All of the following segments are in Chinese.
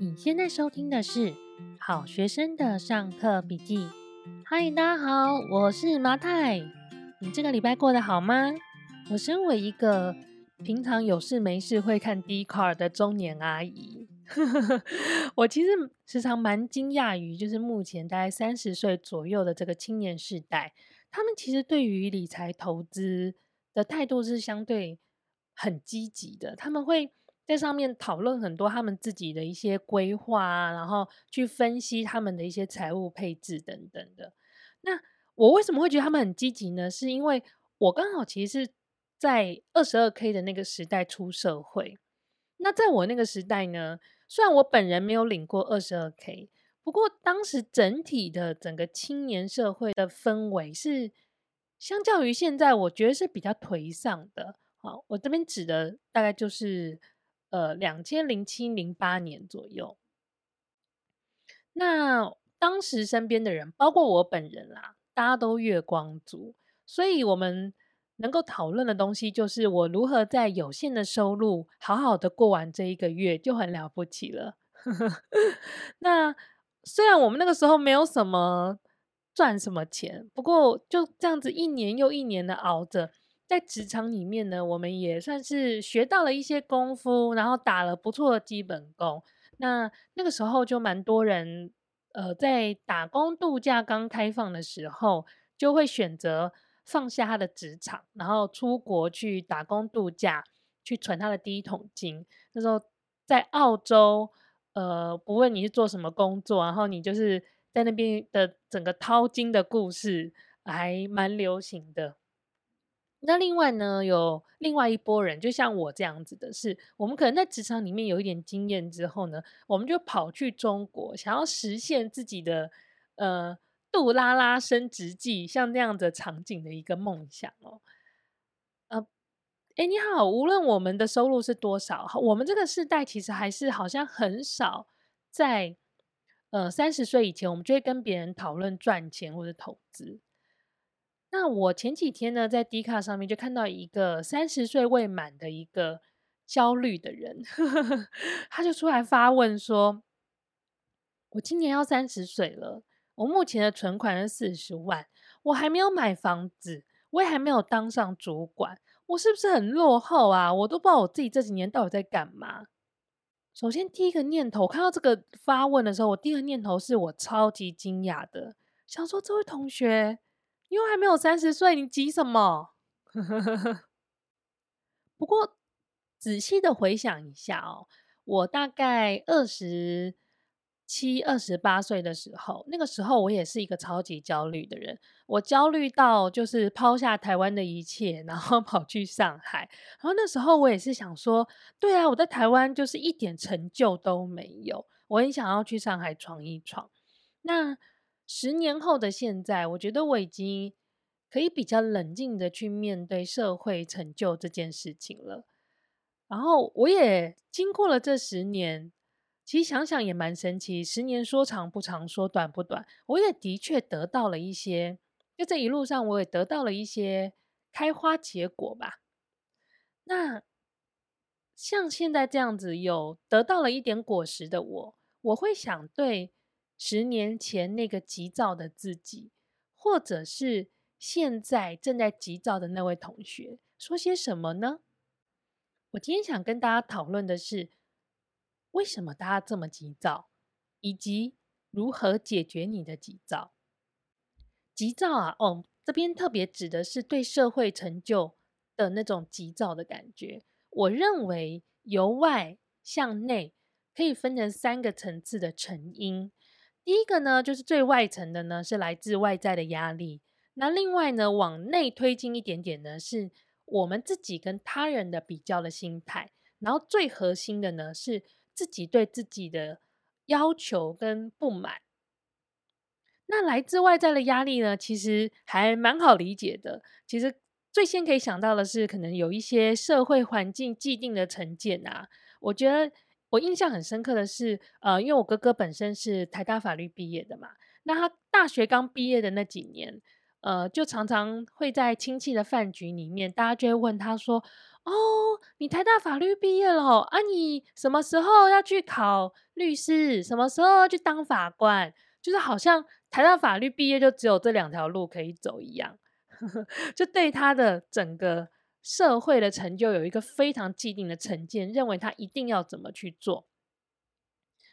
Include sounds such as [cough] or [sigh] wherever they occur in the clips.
你现在收听的是好学生的上课笔记。嗨，大家好，我是麻太。你这个礼拜过得好吗？我身为一个平常有事没事会看 Dcard 的中年阿姨，[laughs] 我其实时常蛮惊讶于，就是目前大概三十岁左右的这个青年世代，他们其实对于理财投资的态度是相对很积极的，他们会。在上面讨论很多他们自己的一些规划啊，然后去分析他们的一些财务配置等等的。那我为什么会觉得他们很积极呢？是因为我刚好其实是在二十二 K 的那个时代出社会。那在我那个时代呢，虽然我本人没有领过二十二 K，不过当时整体的整个青年社会的氛围是相较于现在，我觉得是比较颓丧的。好，我这边指的大概就是。呃，两千零七零八年左右，那当时身边的人，包括我本人啦，大家都月光族，所以我们能够讨论的东西，就是我如何在有限的收入，好好的过完这一个月，就很了不起了。[laughs] 那虽然我们那个时候没有什么赚什么钱，不过就这样子一年又一年的熬着。在职场里面呢，我们也算是学到了一些功夫，然后打了不错的基本功。那那个时候就蛮多人，呃，在打工度假刚开放的时候，就会选择放下他的职场，然后出国去打工度假，去存他的第一桶金。那时候在澳洲，呃，不论你是做什么工作，然后你就是在那边的整个淘金的故事，还蛮流行的。那另外呢，有另外一波人，就像我这样子的是，我们可能在职场里面有一点经验之后呢，我们就跑去中国，想要实现自己的呃杜拉拉升职记，像那样的场景的一个梦想哦。呃，哎，你好，无论我们的收入是多少，我们这个世代其实还是好像很少在呃三十岁以前，我们就会跟别人讨论赚钱或者投资。那我前几天呢，在 D 卡上面就看到一个三十岁未满的一个焦虑的人，[laughs] 他就出来发问说：“我今年要三十岁了，我目前的存款是四十万，我还没有买房子，我也还没有当上主管，我是不是很落后啊？我都不知道我自己这几年到底在干嘛。”首先，第一个念头，看到这个发问的时候，我第一个念头是我超级惊讶的，想说这位同学。因为还没有三十岁，你急什么？[laughs] 不过仔细的回想一下哦，我大概二十七、二十八岁的时候，那个时候我也是一个超级焦虑的人。我焦虑到就是抛下台湾的一切，然后 [laughs] 跑去上海。然后那时候我也是想说，对啊，我在台湾就是一点成就都没有，我很想要去上海闯一闯。那十年后的现在，我觉得我已经可以比较冷静的去面对社会成就这件事情了。然后我也经过了这十年，其实想想也蛮神奇。十年说长不长，说短不短，我也的确得到了一些，就这一路上我也得到了一些开花结果吧。那像现在这样子有得到了一点果实的我，我会想对。十年前那个急躁的自己，或者是现在正在急躁的那位同学，说些什么呢？我今天想跟大家讨论的是，为什么大家这么急躁，以及如何解决你的急躁。急躁啊，哦，这边特别指的是对社会成就的那种急躁的感觉。我认为由外向内可以分成三个层次的成因。第一个呢，就是最外层的呢，是来自外在的压力。那另外呢，往内推进一点点呢，是我们自己跟他人的比较的心态。然后最核心的呢，是自己对自己的要求跟不满。那来自外在的压力呢，其实还蛮好理解的。其实最先可以想到的是，可能有一些社会环境既定的成见啊，我觉得。我印象很深刻的是，呃，因为我哥哥本身是台大法律毕业的嘛，那他大学刚毕业的那几年，呃，就常常会在亲戚的饭局里面，大家就会问他说：“哦，你台大法律毕业了啊？你什么时候要去考律师？什么时候去当法官？就是好像台大法律毕业就只有这两条路可以走一样，[laughs] 就对他的整个社会的成就有一个非常既定的成见，认为他一定要怎么去做。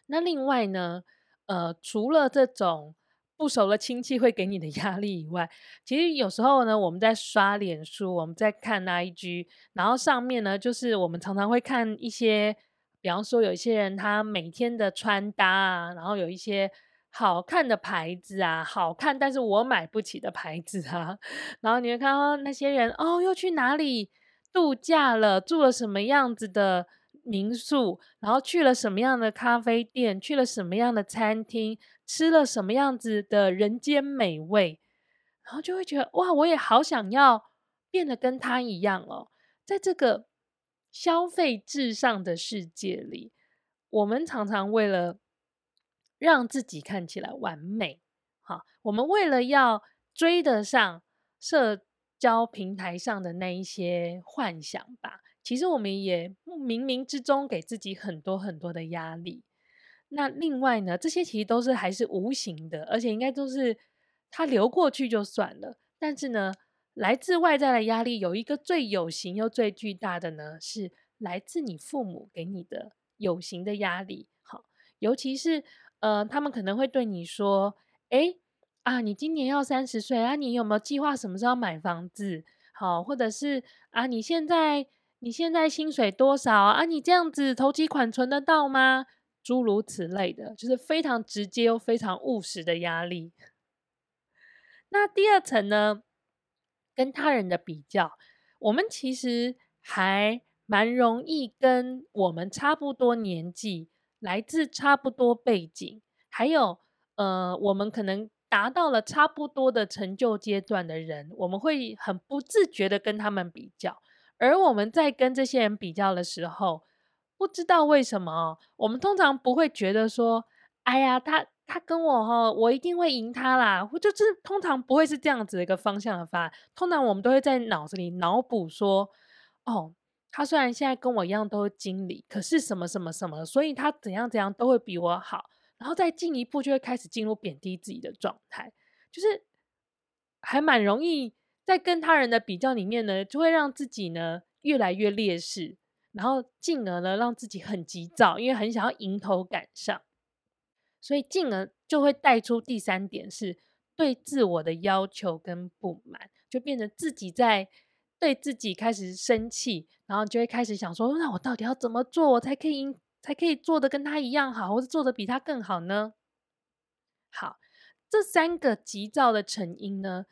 那另外呢，呃，除了这种。不熟的亲戚会给你的压力以外，其实有时候呢，我们在刷脸书，我们在看 IG，然后上面呢，就是我们常常会看一些，比方说有一些人他每天的穿搭啊，然后有一些好看的牌子啊，好看但是我买不起的牌子啊，然后你会看到那些人哦，又去哪里度假了，住了什么样子的民宿，然后去了什么样的咖啡店，去了什么样的餐厅。吃了什么样子的人间美味，然后就会觉得哇，我也好想要变得跟他一样哦。在这个消费至上的世界里，我们常常为了让自己看起来完美，好，我们为了要追得上社交平台上的那一些幻想吧，其实我们也冥冥之中给自己很多很多的压力。那另外呢，这些其实都是还是无形的，而且应该都是它流过去就算了。但是呢，来自外在的压力有一个最有形又最巨大的呢，是来自你父母给你的有形的压力。好，尤其是呃，他们可能会对你说：“诶啊，你今年要三十岁啊，你有没有计划什么时候买房子？好，或者是啊，你现在你现在薪水多少啊？你这样子头期款存得到吗？”诸如此类的，就是非常直接又非常务实的压力。那第二层呢，跟他人的比较，我们其实还蛮容易跟我们差不多年纪、来自差不多背景，还有呃，我们可能达到了差不多的成就阶段的人，我们会很不自觉的跟他们比较。而我们在跟这些人比较的时候，不知道为什么，我们通常不会觉得说，哎呀，他他跟我哈，我一定会赢他啦。就是通常不会是这样子的一个方向的发。通常我们都会在脑子里脑补说，哦，他虽然现在跟我一样都是经理，可是什么什么什么，所以他怎样怎样都会比我好。然后再进一步就会开始进入贬低自己的状态，就是还蛮容易在跟他人的比较里面呢，就会让自己呢越来越劣势。然后进而呢，让自己很急躁，因为很想要迎头赶上，所以进而就会带出第三点，是对自我的要求跟不满，就变成自己在对自己开始生气，然后就会开始想说，那我到底要怎么做，我才可以才可以做的跟他一样好，或者做的比他更好呢？好，这三个急躁的成因呢，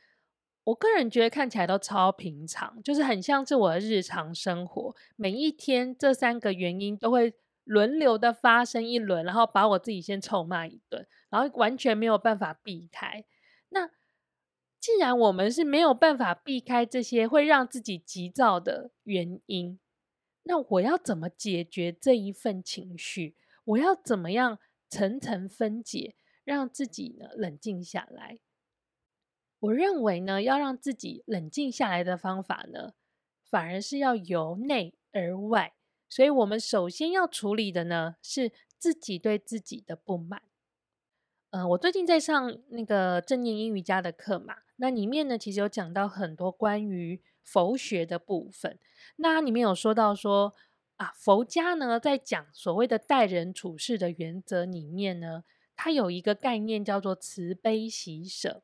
我个人觉得看起来都超平常，就是很像是我的日常生活，每一天这三个原因都会轮流的发生一轮，然后把我自己先臭骂一顿，然后完全没有办法避开。既然我们是没有办法避开这些会让自己急躁的原因，那我要怎么解决这一份情绪？我要怎么样层层分解，让自己呢冷静下来？我认为呢，要让自己冷静下来的方法呢，反而是要由内而外。所以，我们首先要处理的呢，是自己对自己的不满。嗯、呃，我最近在上那个正念英语家的课嘛，那里面呢，其实有讲到很多关于佛学的部分。那里面有说到说啊，佛家呢，在讲所谓的待人处事的原则里面呢，它有一个概念叫做慈悲喜舍。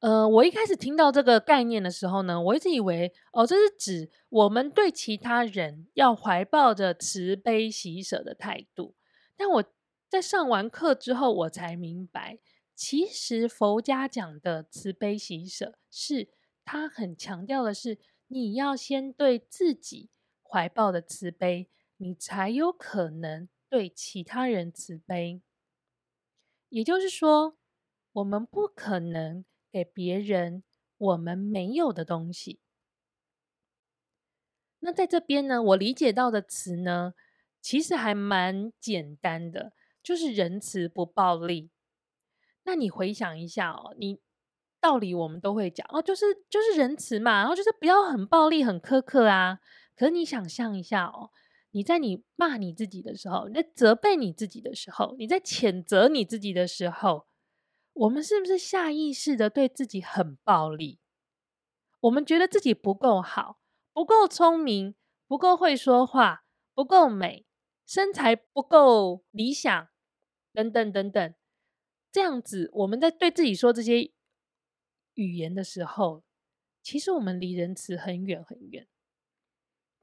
呃，我一开始听到这个概念的时候呢，我一直以为哦，这是指我们对其他人要怀抱着慈悲喜舍的态度。但我在上完课之后，我才明白，其实佛家讲的慈悲喜舍，是他很强调的是，你要先对自己怀抱的慈悲，你才有可能对其他人慈悲。也就是说，我们不可能。给别人我们没有的东西。那在这边呢，我理解到的词呢，其实还蛮简单的，就是仁慈不暴力。那你回想一下哦，你道理我们都会讲哦，就是就是仁慈嘛，然后就是不要很暴力、很苛刻啊。可是你想象一下哦，你在你骂你自己的时候，你在责备你自己的时候，你在谴责你自己的时候，我们是不是下意识的对自己很暴力？我们觉得自己不够好，不够聪明，不够会说话，不够美，身材不够理想，等等等等。这样子，我们在对自己说这些语言的时候，其实我们离仁慈很远很远。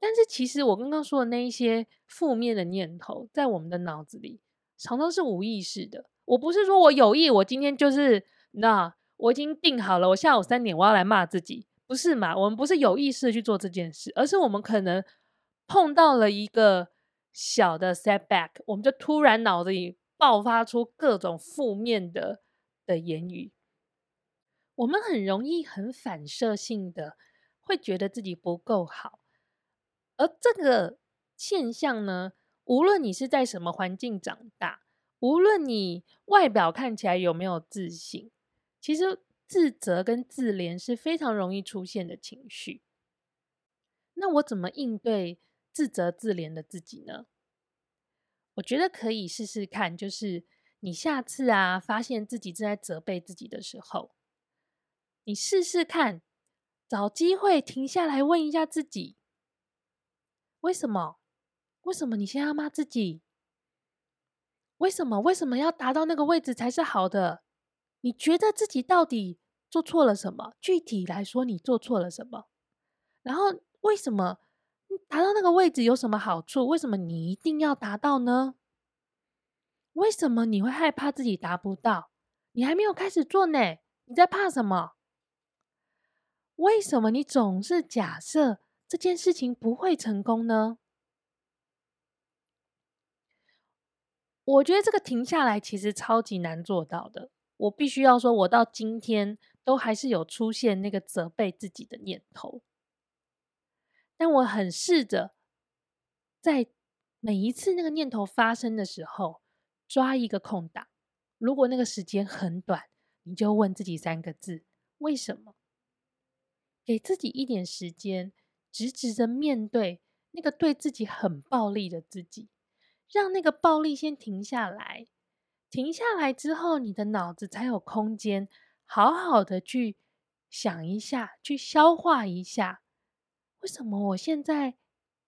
但是，其实我刚刚说的那一些负面的念头，在我们的脑子里，常常是无意识的。我不是说我有意，我今天就是那我已经定好了，我下午三点我要来骂自己。不是嘛？我们不是有意识的去做这件事，而是我们可能碰到了一个小的 setback，我们就突然脑子里爆发出各种负面的的言语。我们很容易很反射性的会觉得自己不够好，而这个现象呢，无论你是在什么环境长大，无论你外表看起来有没有自信，其实。自责跟自怜是非常容易出现的情绪。那我怎么应对自责自怜的自己呢？我觉得可以试试看，就是你下次啊，发现自己正在责备自己的时候，你试试看，找机会停下来问一下自己：为什么？为什么你现在要骂自己？为什么？为什么要达到那个位置才是好的？你觉得自己到底做错了什么？具体来说，你做错了什么？然后为什么达到那个位置有什么好处？为什么你一定要达到呢？为什么你会害怕自己达不到？你还没有开始做呢，你在怕什么？为什么你总是假设这件事情不会成功呢？我觉得这个停下来其实超级难做到的。我必须要说，我到今天都还是有出现那个责备自己的念头，但我很试着在每一次那个念头发生的时候，抓一个空档。如果那个时间很短，你就问自己三个字：为什么？给自己一点时间，直直的面对那个对自己很暴力的自己，让那个暴力先停下来。停下来之后，你的脑子才有空间，好好的去想一下，去消化一下，为什么我现在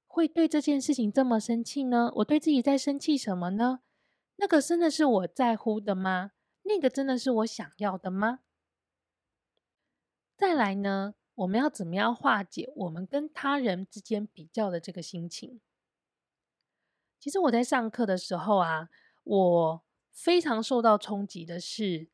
会对这件事情这么生气呢？我对自己在生气什么呢？那个真的是我在乎的吗？那个真的是我想要的吗？再来呢，我们要怎么样化解我们跟他人之间比较的这个心情？其实我在上课的时候啊，我。非常受到冲击的是，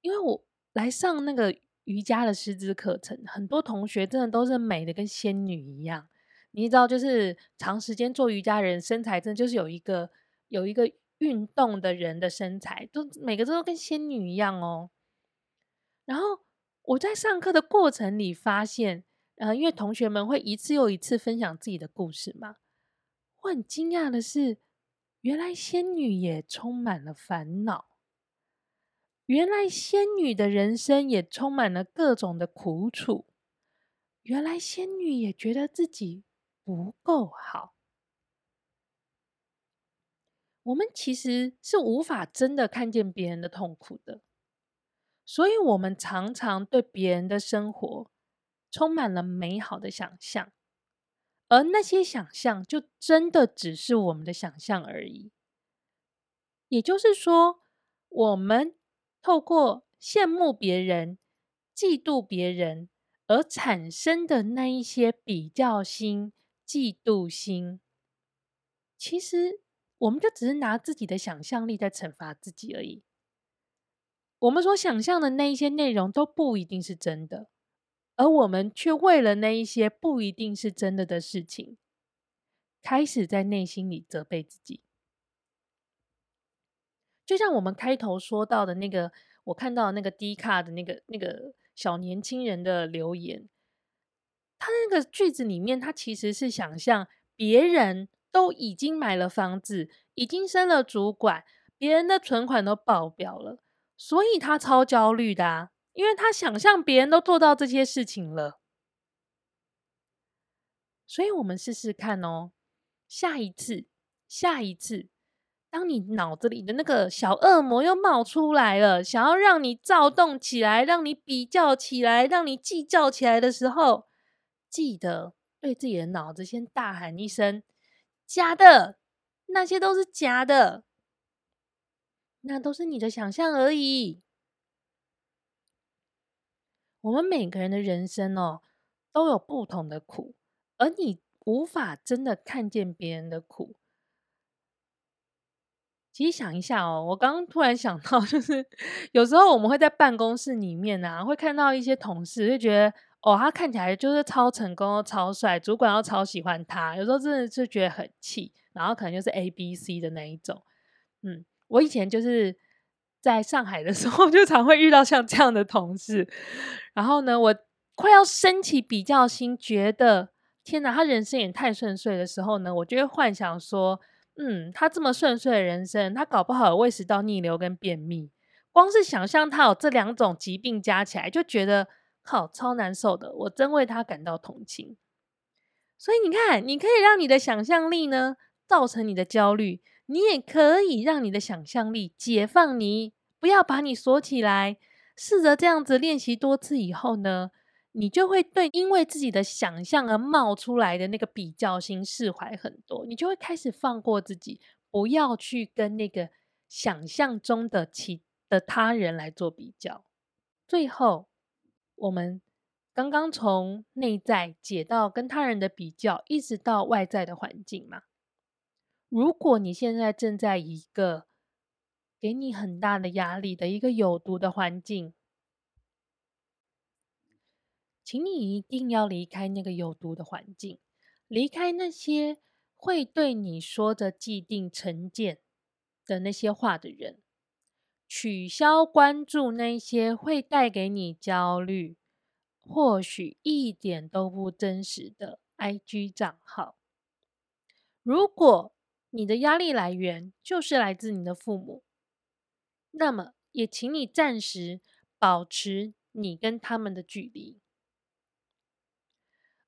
因为我来上那个瑜伽的师资课程，很多同学真的都是美的跟仙女一样。你知道，就是长时间做瑜伽人，身材真的就是有一个有一个运动的人的身材，都每个都跟仙女一样哦。然后我在上课的过程里发现，呃，因为同学们会一次又一次分享自己的故事嘛，我很惊讶的是。原来仙女也充满了烦恼，原来仙女的人生也充满了各种的苦楚，原来仙女也觉得自己不够好。我们其实是无法真的看见别人的痛苦的，所以我们常常对别人的生活充满了美好的想象。而那些想象就真的只是我们的想象而已。也就是说，我们透过羡慕别人、嫉妒别人而产生的那一些比较心、嫉妒心，其实我们就只是拿自己的想象力在惩罚自己而已。我们所想象的那一些内容都不一定是真的。而我们却为了那一些不一定是真的的事情，开始在内心里责备自己。就像我们开头说到的那个，我看到那个 D 卡的那个那个小年轻人的留言，他那个句子里面，他其实是想象别人都已经买了房子，已经升了主管，别人的存款都爆表了，所以他超焦虑的啊。因为他想象别人都做到这些事情了。所以，我们试试看哦。下一次，下一次，当你脑子里的那个小恶魔又冒出来了，想要让你躁动起来，让你比较起来，让你计较起来的时候，记得对自己的脑子先大喊一声：“假的，那些都是假的，那都是你的想象而已。”我们每个人的人生哦，都有不同的苦。而你无法真的看见别人的苦。其实想一下哦，我刚刚突然想到，就是有时候我们会在办公室里面啊，会看到一些同事，就觉得哦，他看起来就是超成功、超帅，主管要超喜欢他。有时候真的就觉得很气，然后可能就是 A、B、C 的那一种。嗯，我以前就是在上海的时候，就常会遇到像这样的同事。然后呢，我快要升起比较心，觉得。天哪，他人生也太顺遂的时候呢，我就会幻想说，嗯，他这么顺遂的人生，他搞不好有胃食道逆流跟便秘。光是想象他有这两种疾病加起来，就觉得靠超难受的。我真为他感到同情。所以你看，你可以让你的想象力呢，造成你的焦虑，你也可以让你的想象力解放你，不要把你锁起来。试着这样子练习多次以后呢，你就会对因为自己的想象而冒出来的那个比较心释怀很多，你就会开始放过自己，不要去跟那个想象中的其的他人来做比较。最后，我们刚刚从内在解到跟他人的比较，一直到外在的环境嘛。如果你现在正在一个给你很大的压力的一个有毒的环境，请你一定要离开那个有毒的环境，离开那些会对你说着既定成见的那些话的人，取消关注那些会带给你焦虑、或许一点都不真实的 IG 账号。如果你的压力来源就是来自你的父母，那么也请你暂时保持你跟他们的距离。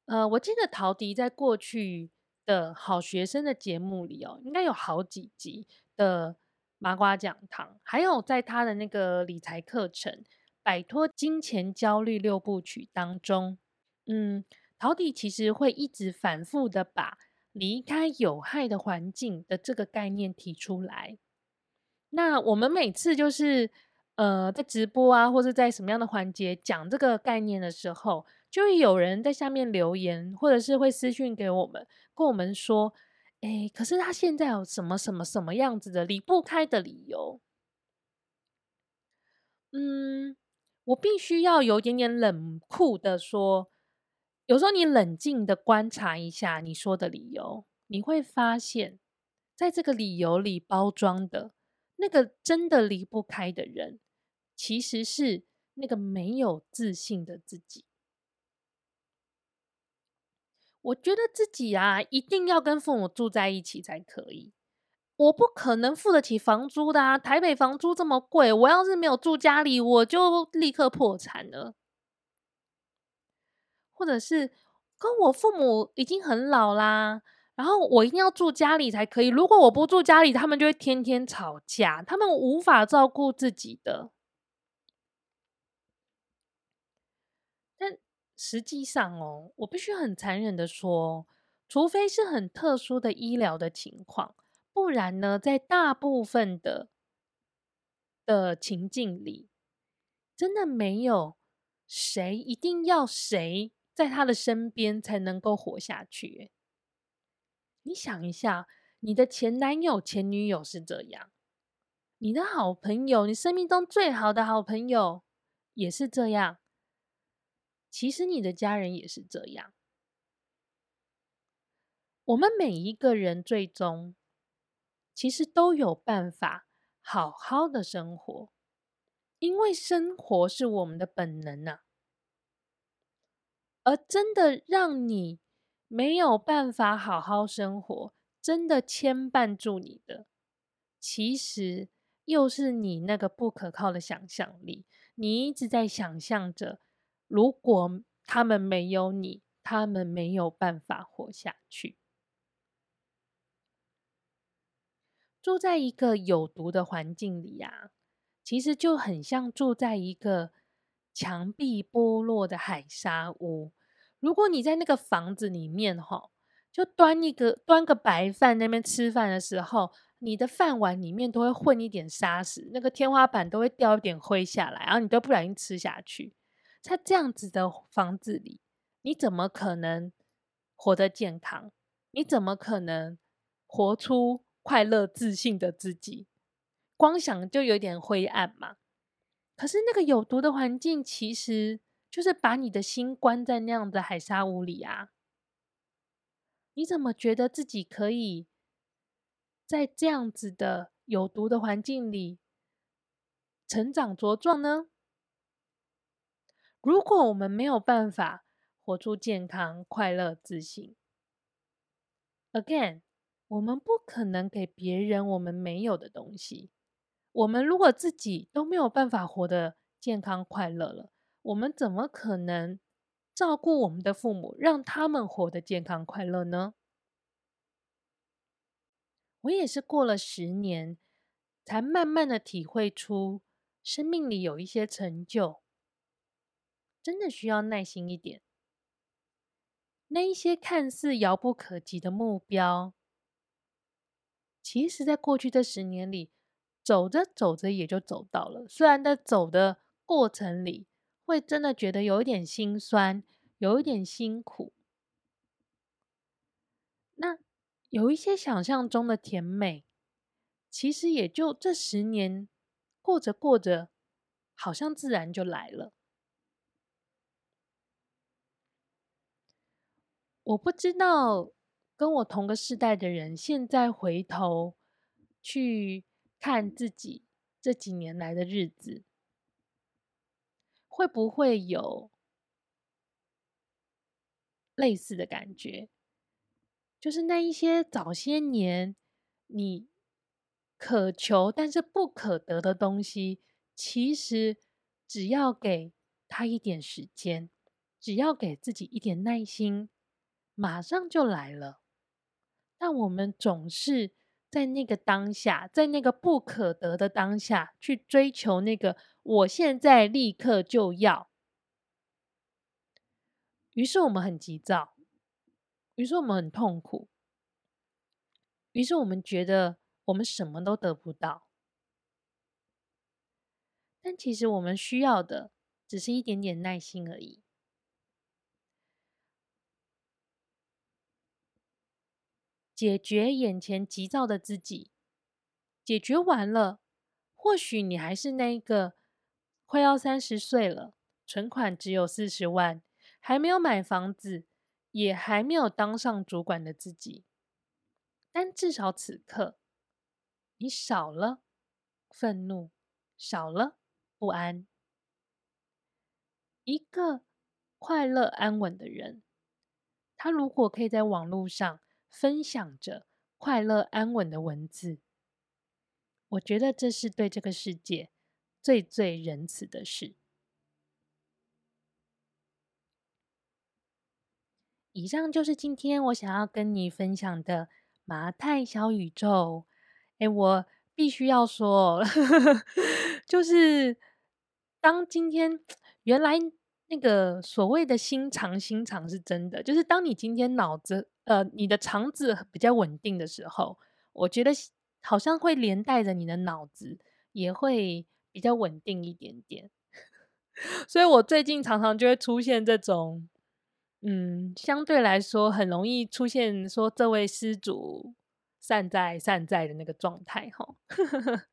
呃，我记得陶迪在过去的好学生的节目里哦，应该有好几集的麻瓜讲堂，还有在他的那个理财课程《摆脱金钱焦虑六部曲》当中，嗯，陶迪其实会一直反复的把离开有害的环境的这个概念提出来。那我们每次就是呃在直播啊，或者在什么样的环节讲这个概念的时候，就会有人在下面留言，或者是会私讯给我们，跟我们说：“哎，可是他现在有什么什么什么样子的离不开的理由？”嗯，我必须要有点点冷酷的说，有时候你冷静的观察一下你说的理由，你会发现，在这个理由里包装的那个真的离不开的人，其实是那个没有自信的自己。我觉得自己啊，一定要跟父母住在一起才可以。我不可能付得起房租的啊，台北房租这么贵，我要是没有住家里，我就立刻破产了。或者是跟我父母已经很老啦，然后我一定要住家里才可以。如果我不住家里，他们就会天天吵架，他们无法照顾自己的。实际上哦，我必须很残忍的说，除非是很特殊的医疗的情况，不然呢，在大部分的的情境里，真的没有谁一定要谁在他的身边才能够活下去。你想一下，你的前男友、前女友是这样，你的好朋友，你生命中最好的好朋友也是这样。其实你的家人也是这样。我们每一个人最终其实都有办法好好的生活，因为生活是我们的本能呐。而真的让你没有办法好好生活，真的牵绊住你的，其实又是你那个不可靠的想象力。你一直在想象着，如果他们没有你，他们没有办法活下去。住在一个有毒的环境里呀，其实就很像住在一个墙壁剥落的海沙屋。如果你在那个房子里面，哈，就端一个端个白饭那边吃饭的时候，你的饭碗里面都会混一点沙石，那个天花板都会掉一点灰下来，然后你都不小心吃下去。在这样子的房子里，你怎么可能活得健康？你怎么可能活出快乐、自信的自己？光想就有点灰暗嘛。可是那个有毒的环境，其实就是把你的心关在那样的海沙屋里啊。你怎么觉得自己可以在这样子的有毒的环境里成长茁壮呢？如果我们没有办法活出健康、快乐、自信，again，我们不可能给别人我们没有的东西。我们如果自己都没有办法活得健康快乐了，我们怎么可能照顾我们的父母，让他们活得健康快乐呢？我也是过了十年，才慢慢的体会出，生命里有一些成就，真的需要耐心一点。那一些看似遥不可及的目标，其实在过去这十年里，走着走着也就走到了，虽然在走的过程里会真的觉得有一点心酸，有一点辛苦。那有一些想象中的甜美，其实也就这十年过着过着，好像自然就来了。我不知道跟我同个世代的人，现在回头去。看自己这几年来的日子，会不会有类似的感觉？就是那一些早些年你渴求但是不可得的东西，其实只要给他一点时间，只要给自己一点耐心，马上就来了。但我们总是。在那个当下，在那个不可得的当下，去追求那个我现在立刻就要。于是我们很急躁，于是我们很痛苦，于是我们觉得我们什么都得不到。但其实我们需要的只是一点点耐心而已。解决眼前急躁的自己，解决完了，或许你还是那个快要三十岁了，存款只有四十万，还没有买房子，也还没有当上主管的自己。但至少此刻，你少了愤怒，少了不安。一个快乐安稳的人，他如果可以在网络上。分享着快乐安稳的文字，我觉得这是对这个世界最最仁慈的事。以上就是今天我想要跟你分享的马太小宇宙。哎，我必须要说，[laughs] 就是当今天原来那个所谓的心长心长是真的，就是当你今天脑子。呃，你的肠子比较稳定的时候，我觉得好像会连带着你的脑子也会比较稳定一点点。[laughs] 所以我最近常常就会出现这种，嗯，相对来说很容易出现说这位施主善哉善哉的那个状态哈。[laughs]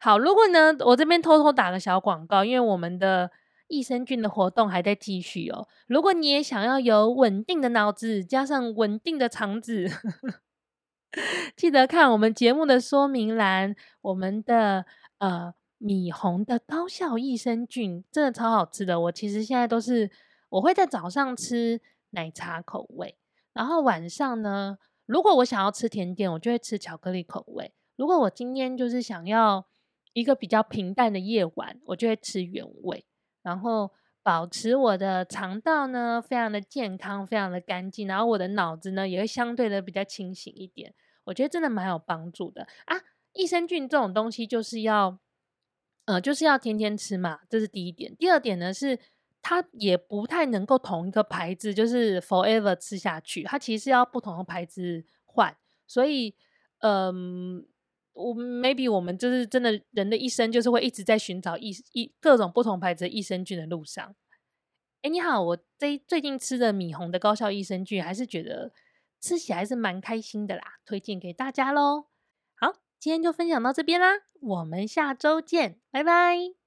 好，如果呢，我这边偷偷打个小广告，因为我们的。益生菌的活动还在继续哦。如果你也想要有稳定的脑子，加上稳定的肠子，[laughs] 记得看我们节目的说明栏。我们的呃米红的高效益生菌真的超好吃的。我其实现在都是我会在早上吃奶茶口味，然后晚上呢，如果我想要吃甜点，我就会吃巧克力口味。如果我今天就是想要。一个比较平淡的夜晚，我就会吃原味，然后保持我的肠道呢非常的健康，非常的干净，然后我的脑子呢也会相对的比较清醒一点。我觉得真的蛮有帮助的啊！益生菌这种东西就是要，呃，就是要天天吃嘛，这是第一点。第二点呢是，它也不太能够同一个牌子就是 forever 吃下去，它其实要不同的牌子换。所以，嗯，我 maybe 我们就是真的人的一生就是会一直在寻找益益各种不同牌子益生菌的路上。哎，你好，我这最近吃的米红的高效益生菌，还是觉得吃起来是蛮开心的啦，推荐给大家喽。好，今天就分享到这边啦，我们下周见，拜拜。